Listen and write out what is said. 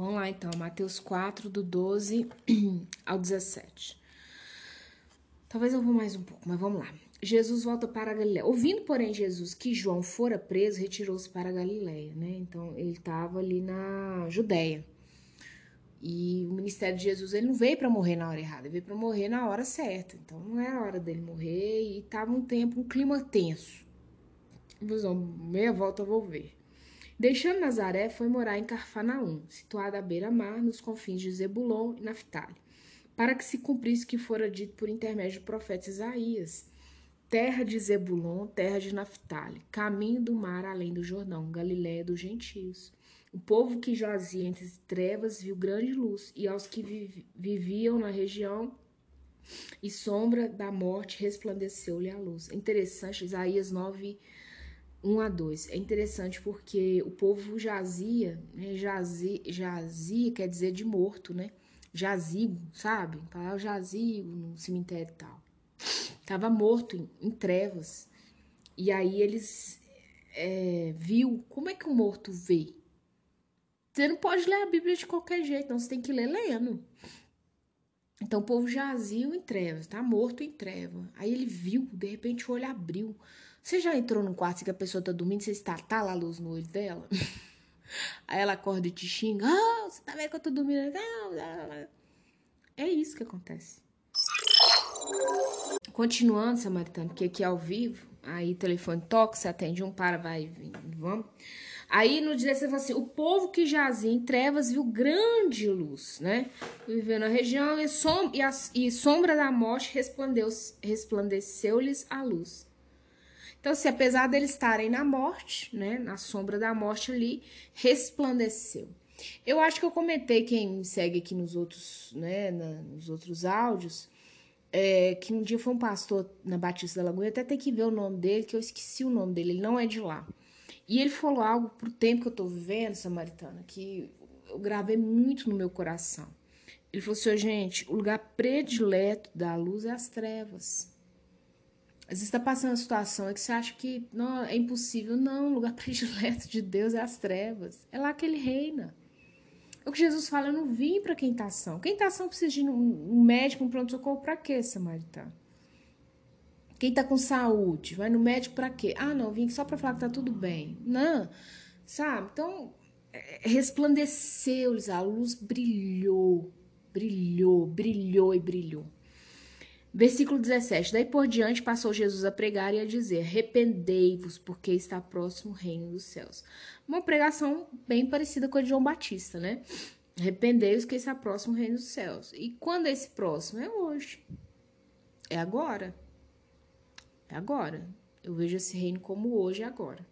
Vamos lá então, Mateus 4, do 12 ao 17. Talvez eu vou mais um pouco, mas vamos lá. Jesus volta para a Galiléia. Ouvindo, porém, Jesus que João fora preso, retirou-se para a Galiléia, né? Então, ele estava ali na Judéia. E o ministério de Jesus, ele não veio para morrer na hora errada, ele veio para morrer na hora certa. Então, não é a hora dele morrer e estava um tempo, um clima tenso. Meia volta eu vou ver. Deixando Nazaré, foi morar em Carfanaum, situada à beira-mar, nos confins de Zebulon e Naftali, para que se cumprisse o que fora dito por intermédio do profeta Isaías terra de Zebulon, terra de Naphtali, caminho do mar além do Jordão, Galiléia dos gentios. O povo que jazia entre trevas viu grande luz, e aos que viviam na região e sombra da morte resplandeceu-lhe a luz. Interessante, Isaías 9, 1 a 2. É interessante porque o povo jazia, né? jazia, jazia quer dizer de morto, né? Jazigo, sabe? Falar jazigo no cemitério e tal. Tava morto em, em trevas. E aí eles é, viu como é que o morto vê. Você não pode ler a Bíblia de qualquer jeito, não. Você tem que ler lendo. Então o povo jazia em trevas, tá morto em treva. Aí ele viu, de repente o olho abriu. Você já entrou num quarto que a pessoa tá dormindo, você está tá lá a luz no olho dela? Aí ela acorda e te xinga. Oh, você tá vendo que eu tô dormindo? É isso que acontece. Continuando, Samaritano, porque aqui é ao vivo, aí telefone toca, você atende um, para, vai, vamos. Aí no dia você fala assim: o povo que jazia em trevas viu grande luz, né? Vivendo na região e, som, e, a, e sombra da morte resplandeceu-lhes a luz. Então, se assim, apesar deles estarem na morte, né, na sombra da morte ali, resplandeceu. Eu acho que eu comentei quem me segue aqui nos outros, né, na, nos outros áudios, é, que um dia foi um pastor na Batista da Lagoa, até tem que ver o nome dele, que eu esqueci o nome dele, ele não é de lá. E ele falou algo pro tempo que eu tô vivendo, Samaritana, que eu gravei muito no meu coração. Ele falou assim, gente, o lugar predileto da luz é as trevas. Às vezes está passando uma situação que você acha que não, é impossível. Não, o lugar predileto de Deus é as trevas. É lá que ele reina. É o que Jesus fala, eu não vim para quem está ação. Quem está ação precisa de um médico, um pronto-socorro para quê, Samaritano? Quem está com saúde, vai no médico para quê? Ah, não, vim só para falar que tá tudo bem. Não, sabe? Então, é, resplandeceu-lhes, a luz brilhou, brilhou, brilhou e brilhou. Versículo 17. Daí por diante passou Jesus a pregar e a dizer: Arrependei-vos, porque está próximo o reino dos céus. Uma pregação bem parecida com a de João Batista, né? Arrependei-vos, que está próximo o reino dos céus. E quando é esse próximo? É hoje. É agora. É agora. Eu vejo esse reino como hoje e agora.